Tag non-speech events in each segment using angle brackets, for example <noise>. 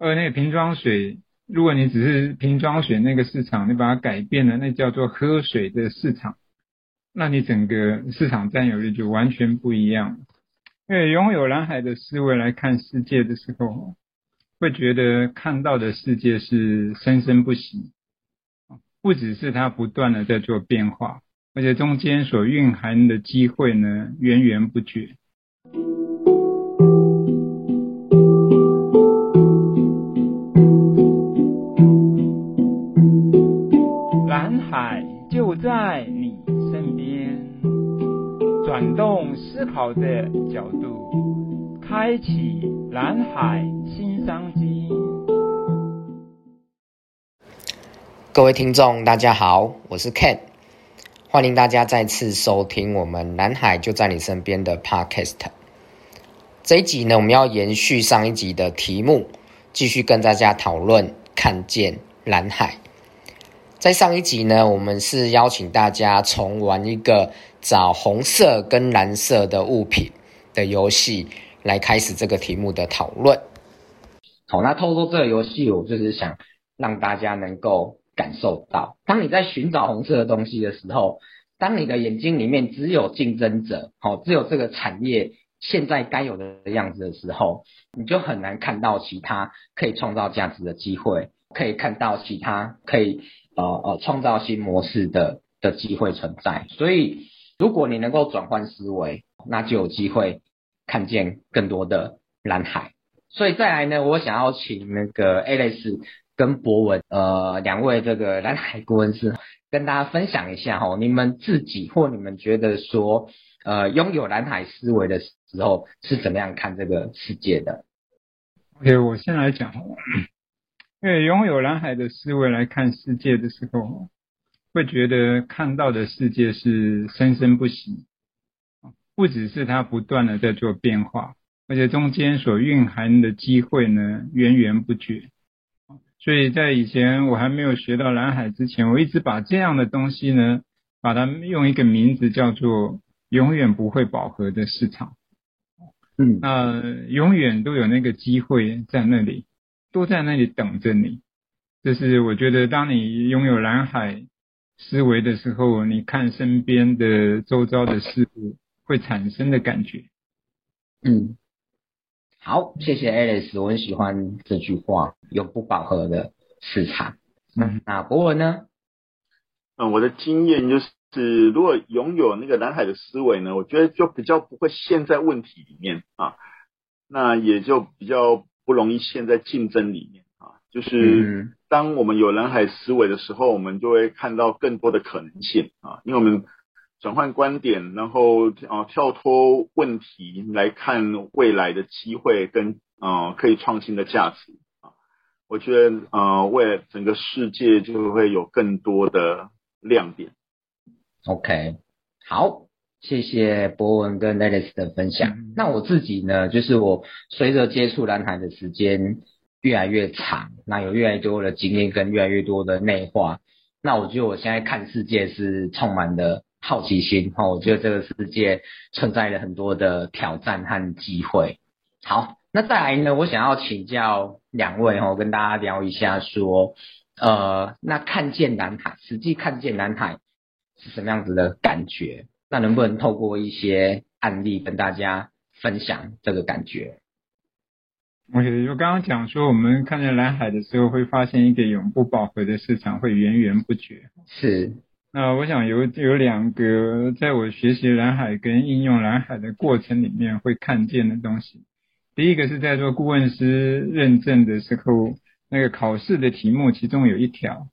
而那个瓶装水，如果你只是瓶装水那个市场，你把它改变了，那叫做喝水的市场，那你整个市场占有率就完全不一样。因为拥有蓝海的思维来看世界的时候，会觉得看到的世界是生生不息，不只是它不断的在做变化，而且中间所蕴含的机会呢，源源不绝。海就在你身边，转动思考的角度，开启蓝海新商机。各位听众，大家好，我是 Ken，欢迎大家再次收听我们蓝海就在你身边的 Podcast。这一集呢，我们要延续上一集的题目，继续跟大家讨论看见蓝海。在上一集呢，我们是邀请大家从玩一个找红色跟蓝色的物品的游戏来开始这个题目的讨论。好，那透过这个游戏，我就是想让大家能够感受到，当你在寻找红色的东西的时候，当你的眼睛里面只有竞争者，好，只有这个产业现在该有的样子的时候，你就很难看到其他可以创造价值的机会，可以看到其他可以。呃呃，创造新模式的的机会存在，所以如果你能够转换思维，那就有机会看见更多的蓝海。所以再来呢，我想要请那个 Alex 跟博文呃两位这个蓝海顾问师跟大家分享一下哈，你们自己或你们觉得说呃拥有蓝海思维的时候是怎么样看这个世界的？OK，我先来讲。因为拥有蓝海的思维来看世界的时候，会觉得看到的世界是生生不息，不只是它不断的在做变化，而且中间所蕴含的机会呢，源源不绝。所以在以前我还没有学到蓝海之前，我一直把这样的东西呢，把它用一个名字叫做永远不会饱和的市场。嗯，那永远都有那个机会在那里。都在那里等着你，就是我觉得，当你拥有蓝海思维的时候，你看身边的周遭的事物会产生的感觉。嗯，好，谢谢 Alice，我很喜欢这句话，有不饱和的市场。嗯，那博文呢？嗯，我的经验就是，如果拥有那个蓝海的思维呢，我觉得就比较不会陷在问题里面啊，那也就比较。不容易陷在竞争里面啊，就是当我们有蓝海思维的时候，我们就会看到更多的可能性啊，因为我们转换观点，然后啊跳脱问题来看未来的机会跟啊可以创新的价值啊，我觉得啊为了整个世界就会有更多的亮点。OK，好。谢谢博文跟 Alex 的分享。嗯。那我自己呢，就是我随着接触蓝海的时间越来越长，那有越来越多的经验跟越来越多的内化。那我觉得我现在看世界是充满了好奇心哈。我觉得这个世界存在了很多的挑战和机会。好，那再来呢，我想要请教两位哈，跟大家聊一下说，呃，那看见蓝海，实际看见蓝海是什么样子的感觉？那能不能透过一些案例跟大家分享这个感觉？OK，就刚刚讲说，我们看见蓝海的时候，会发现一个永不饱和的市场，会源源不绝。是。那我想有有两个，在我学习蓝海跟应用蓝海的过程里面，会看见的东西。第一个是在做顾问师认证的时候，那个考试的题目，其中有一条。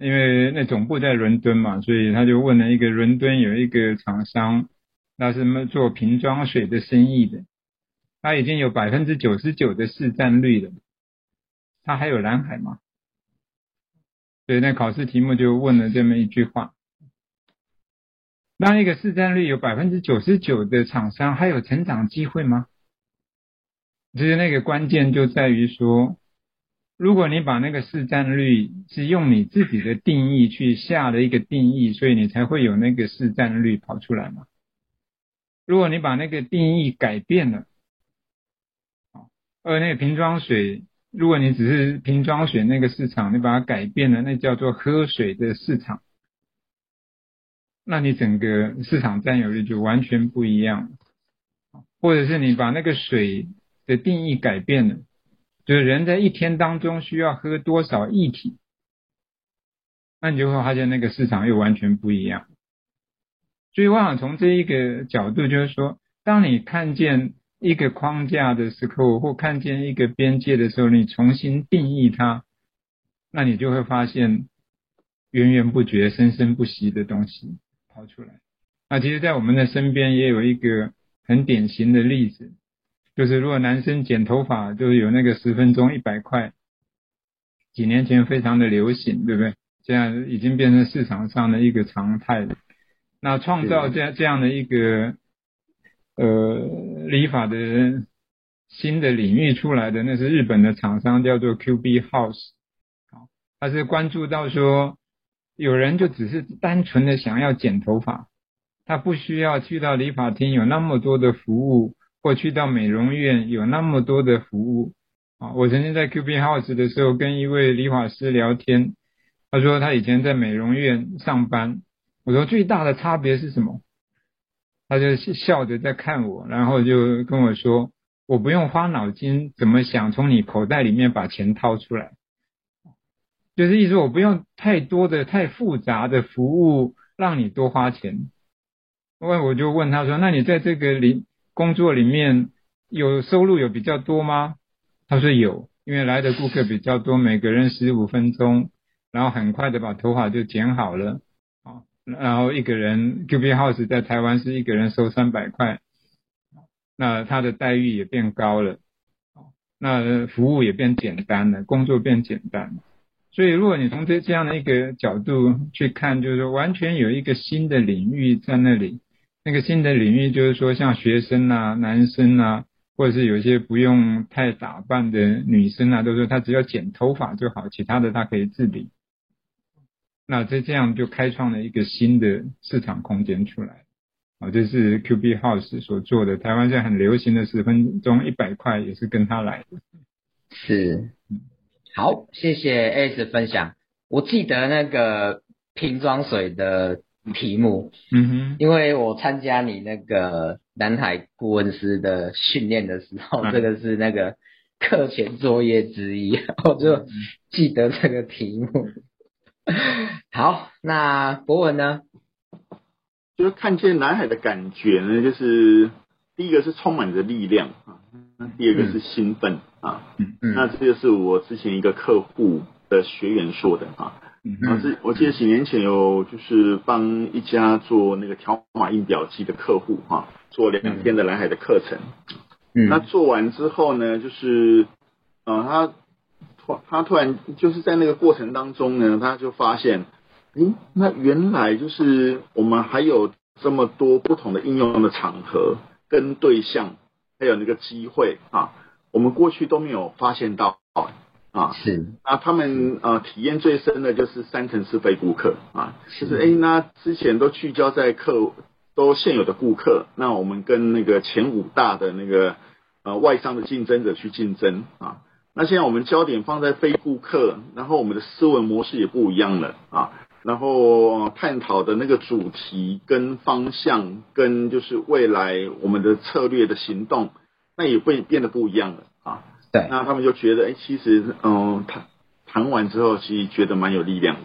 因为那总部在伦敦嘛，所以他就问了一个伦敦有一个厂商，那是做瓶装水的生意的，他已经有百分之九十九的市占率了，他还有蓝海吗？所以那考试题目就问了这么一句话：当一个市占率有百分之九十九的厂商还有成长机会吗？其实那个关键就在于说。如果你把那个市占率是用你自己的定义去下的一个定义，所以你才会有那个市占率跑出来嘛。如果你把那个定义改变了，而那个瓶装水如果你只是瓶装水那个市场，你把它改变了，那叫做喝水的市场，那你整个市场占有率就完全不一样。或者是你把那个水的定义改变了，就是人在一天当中需要喝多少液体，那你就会发现那个市场又完全不一样。所以我想从这一个角度，就是说，当你看见一个框架的时候，或看见一个边界的时候，你重新定义它，那你就会发现源源不绝、生生不息的东西跑出来。那其实，在我们的身边也有一个很典型的例子，就是如果男生剪头发，就是有那个十分钟一百块，几年前非常的流行，对不对？现在已经变成市场上的一个常态了。那创造这样这样的一个。呃，理发的新的领域出来的，那是日本的厂商，叫做 QB House，好，他是关注到说，有人就只是单纯的想要剪头发，他不需要去到理发厅有那么多的服务，或去到美容院有那么多的服务，啊，我曾经在 QB House 的时候跟一位理发师聊天，他说他以前在美容院上班，我说最大的差别是什么？他就笑着在看我，然后就跟我说：“我不用花脑筋怎么想从你口袋里面把钱掏出来，就是意思我不用太多的、太复杂的服务让你多花钱。”后来我就问他说：“那你在这个里工作里面有收入有比较多吗？”他说有，因为来的顾客比较多，每个人十五分钟，然后很快的把头发就剪好了。啊然后一个人 QB House 在台湾是一个人收三百块，那他的待遇也变高了，那服务也变简单了，工作变简单。所以如果你从这这样的一个角度去看，就是说完全有一个新的领域在那里。那个新的领域就是说，像学生啊、男生啊，或者是有一些不用太打扮的女生啊，都说他只要剪头发就好，其他的他可以自理。那这这样就开创了一个新的市场空间出来，啊，这是 QB House 所做的。台湾现在很流行的十分钟一百块，也是跟他来的。是，好，谢谢 S 分享。我记得那个瓶装水的题目，嗯哼，因为我参加你那个南海顾问师的训练的时候，嗯、这个是那个课前作业之一，<laughs> 我就记得这个题目。好，那博文呢？就是看见南海的感觉呢，就是第一个是充满着力量啊，第二个是兴奋啊。嗯嗯。那这个是我之前一个客户的学员说的啊。嗯嗯。是我记得几年前有就是帮一家做那个条码印表机的客户啊，做两天的蓝海的课程。嗯。那做完之后呢，就是呃他。他突然就是在那个过程当中呢，他就发现，诶，那原来就是我们还有这么多不同的应用的场合跟对象，还有那个机会啊，我们过去都没有发现到啊。是。那他们呃体验最深的就是三层是非顾客啊，就是诶，那之前都聚焦在客都现有的顾客，那我们跟那个前五大的那个呃外商的竞争者去竞争啊。那现在我们焦点放在非顾客，然后我们的思维模式也不一样了啊，然后探讨的那个主题跟方向，跟就是未来我们的策略的行动，那也会变得不一样了啊。对，那他们就觉得，哎，其实嗯，谈谈完之后，其实觉得蛮有力量的。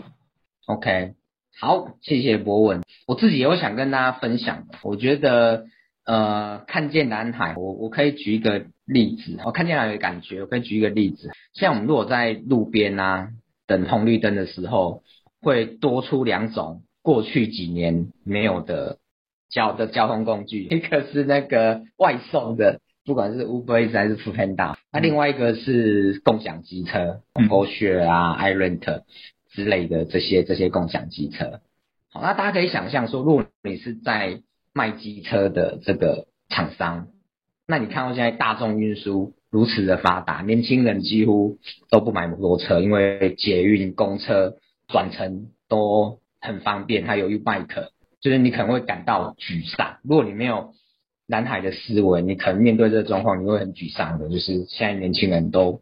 OK，好，谢谢博文，我自己也有想跟大家分享，我觉得。呃，看见蓝海，我我可以举一个例子。我看见蓝海的感觉，我可以举一个例子。像我们如果在路边啊等红绿灯的时候，会多出两种过去几年没有的交的交通工具，<laughs> 一个是那个外送的，不管是 Uber Eats 还是 Foodpanda，那另外一个是共享机车，Porsche 啊、iRent 之类的这些这些共享机车。好，那大家可以想象说，如果你是在卖机车的这个厂商，那你看到现在大众运输如此的发达，年轻人几乎都不买摩托车，因为捷运、公车转乘都很方便，还有 U-Bike，就是你可能会感到沮丧。如果你没有蓝海的思维，你可能面对这个状况，你会很沮丧的。就是现在年轻人都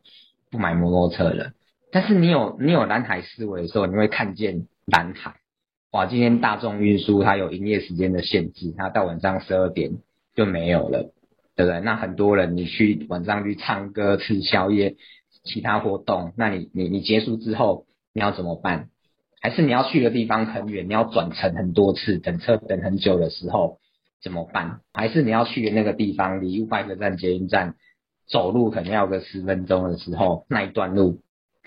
不买摩托车了。但是你有你有蓝海思维的时候，你会看见蓝海。哇，今天大众运输它有营业时间的限制，它到晚上十二点就没有了，对不对？那很多人你去晚上去唱歌、吃宵夜、其他活动，那你你你结束之后你要怎么办？还是你要去的地方很远，你要转乘很多次，等车等很久的时候怎么办？还是你要去的那个地方离五百个站捷运站走路可能要个十分钟的时候，那一段路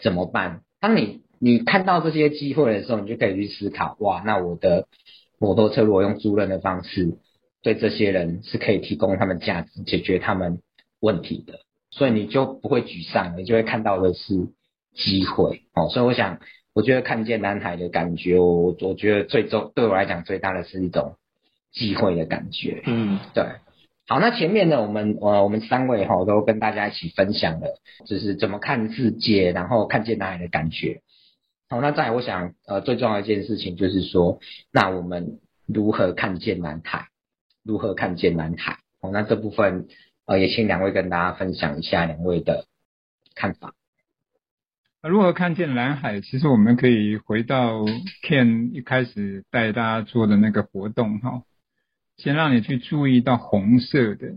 怎么办？当你你看到这些机会的时候，你就可以去思考，哇，那我的摩托车如果用租赁的方式，对这些人是可以提供他们价值，解决他们问题的，所以你就不会沮丧，你就会看到的是机会。哦，所以我想，我觉得看见南海的感觉，我我觉得最重对我来讲最大的是一种机会的感觉。嗯，对。好，那前面呢，我们呃我们三位哈都跟大家一起分享了，就是怎么看世界，然后看见南海的感觉。好，那再来，我想，呃，最重要的一件事情就是说，那我们如何看见南海？如何看见南海？好，那这部分，呃，也请两位跟大家分享一下两位的看法。如何看见蓝海？其实我们可以回到 Ken 一开始带大家做的那个活动，哈，先让你去注意到红色的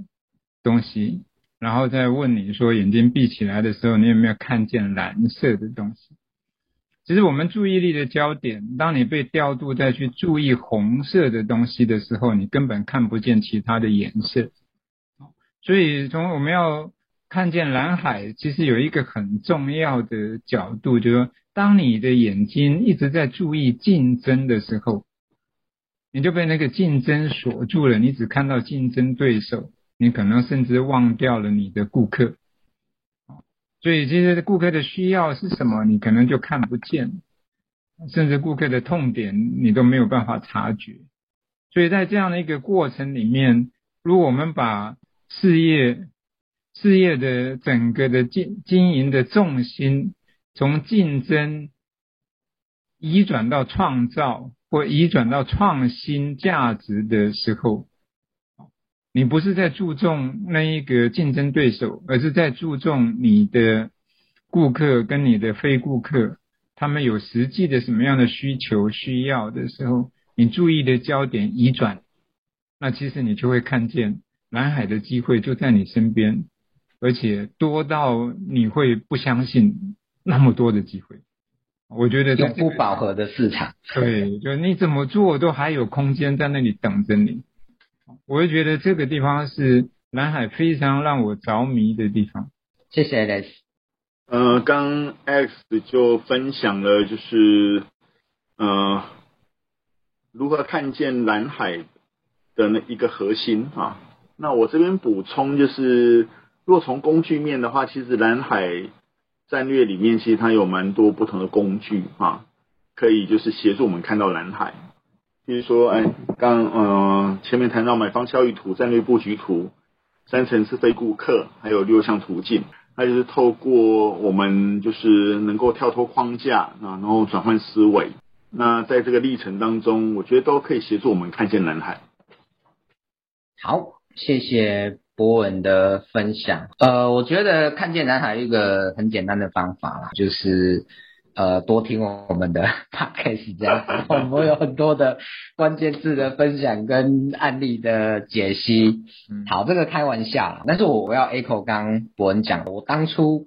东西，然后再问你说，眼睛闭起来的时候，你有没有看见蓝色的东西？其实我们注意力的焦点，当你被调度再去注意红色的东西的时候，你根本看不见其他的颜色。所以从我们要看见蓝海，其实有一个很重要的角度，就是说，当你的眼睛一直在注意竞争的时候，你就被那个竞争锁住了，你只看到竞争对手，你可能甚至忘掉了你的顾客。所以，这些顾客的需要是什么，你可能就看不见，甚至顾客的痛点你都没有办法察觉。所以在这样的一个过程里面，如果我们把事业、事业的整个的经经营的重心从竞争移转到创造，或移转到创新价值的时候，你不是在注重那一个竞争对手，而是在注重你的顾客跟你的非顾客，他们有实际的什么样的需求需要的时候，你注意的焦点移转，那其实你就会看见蓝海的机会就在你身边，而且多到你会不相信那么多的机会。我觉得永不饱和的市场，<laughs> 对，就你怎么做都还有空间在那里等着你。我会觉得这个地方是蓝海非常让我着迷的地方。谢谢 Alex。呃，刚 Alex 就分享了，就是呃如何看见蓝海的那一个核心啊。那我这边补充就是，若从工具面的话，其实蓝海战略里面其实它有蛮多不同的工具啊，可以就是协助我们看到蓝海。比如说，哎，刚呃前面谈到买方效益图、战略布局图、三层次非顾客，还有六项途径，那就是透过我们就是能够跳脱框架啊，然后转换思维。那在这个历程当中，我觉得都可以协助我们看见蓝海。好，谢谢博文的分享。呃，我觉得看见南海一个很简单的方法啦，就是。呃，多听我们的 <laughs> podcast 这样子，我们有很多的关键字的分享跟案例的解析。好，这个开玩笑啦，但是我我要 echo 刚博文讲的，我当初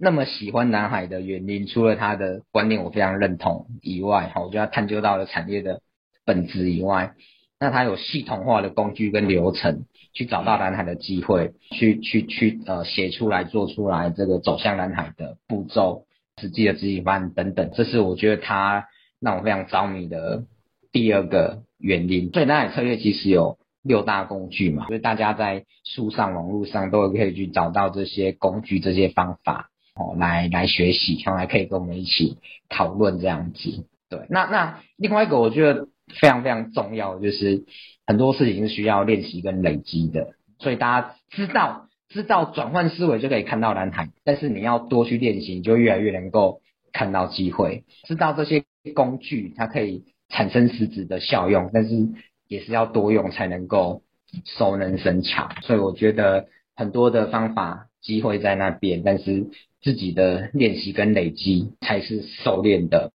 那么喜欢南海的原因，除了他的观念我非常认同以外，哈，我觉得他探究到了产业的本质以外，那他有系统化的工具跟流程，去找到蓝海的机会，去去去呃写出来做出来这个走向蓝海的步骤。实际的执行方案等等，这是我觉得它让我非常着迷的第二个原因。所以蓝海策略其实有六大工具嘛，所以大家在书上、网络上都可以去找到这些工具、这些方法哦，来来学习，将来可以跟我们一起讨论这样子。对，那那另外一个我觉得非常非常重要，就是很多事情是需要练习跟累积的，所以大家知道。知道转换思维就可以看到蓝海，但是你要多去练习，你就越来越能够看到机会。知道这些工具它可以产生实质的效用，但是也是要多用才能够熟能生巧。所以我觉得很多的方法机会在那边，但是自己的练习跟累积才是熟练的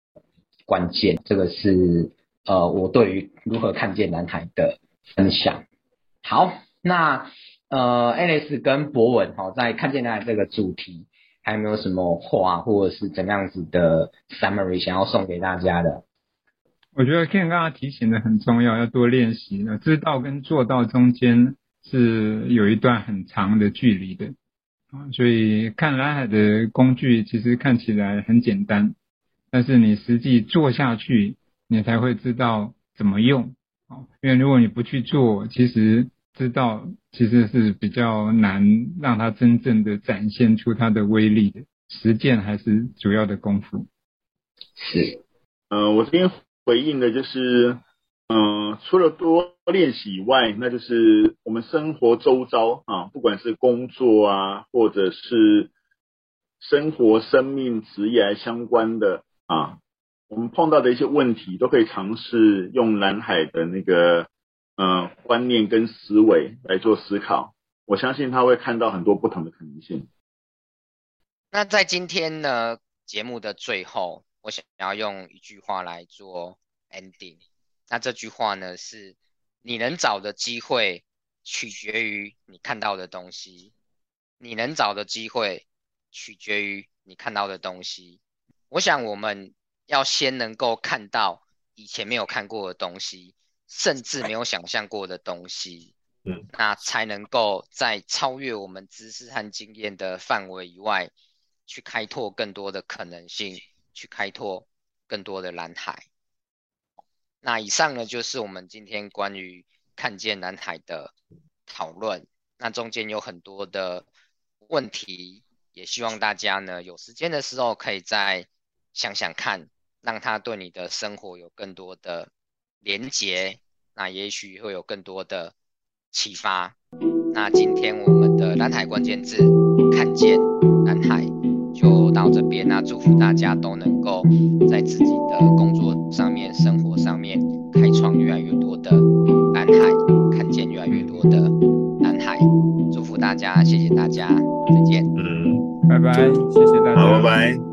关键。这个是呃，我对于如何看见蓝海的分享。好，那呃，Alex 跟博文哈，在看见蓝海这个主题，还有没有什么话，或者是怎样子的 summary 想要送给大家的？我觉得 Ken 刚刚提醒的很重要，要多练习。知道跟做到中间是有一段很长的距离的啊，所以看蓝海的工具其实看起来很简单，但是你实际做下去，你才会知道怎么用啊。因为如果你不去做，其实知道其实是比较难让它真正的展现出它的威力的。实践还是主要的功夫。是，呃，我这边。回应的就是，嗯、呃，除了多练习以外，那就是我们生活周遭啊，不管是工作啊，或者是生活、生命、职业相关的啊，我们碰到的一些问题，都可以尝试用蓝海的那个，嗯、呃，观念跟思维来做思考。我相信他会看到很多不同的可能性。那在今天呢，节目的最后。我想要用一句话来做 ending，那这句话呢是：你能找的机会取决于你看到的东西，你能找的机会取决于你看到的东西。我想我们要先能够看到以前没有看过的东西，甚至没有想象过的东西，<laughs> 嗯，那才能够在超越我们知识和经验的范围以外，去开拓更多的可能性。去开拓更多的蓝海。那以上呢，就是我们今天关于看见蓝海的讨论。那中间有很多的问题，也希望大家呢有时间的时候可以再想想看，让他对你的生活有更多的连结。那也许会有更多的启发。那今天我们的蓝海关键字，看见蓝海。就到这边，那祝福大家都能够在自己的工作上面、生活上面开创越来越多的蓝海，看见越来越多的蓝海。祝福大家，谢谢大家，再见。嗯，拜拜，谢谢大家，好，拜拜。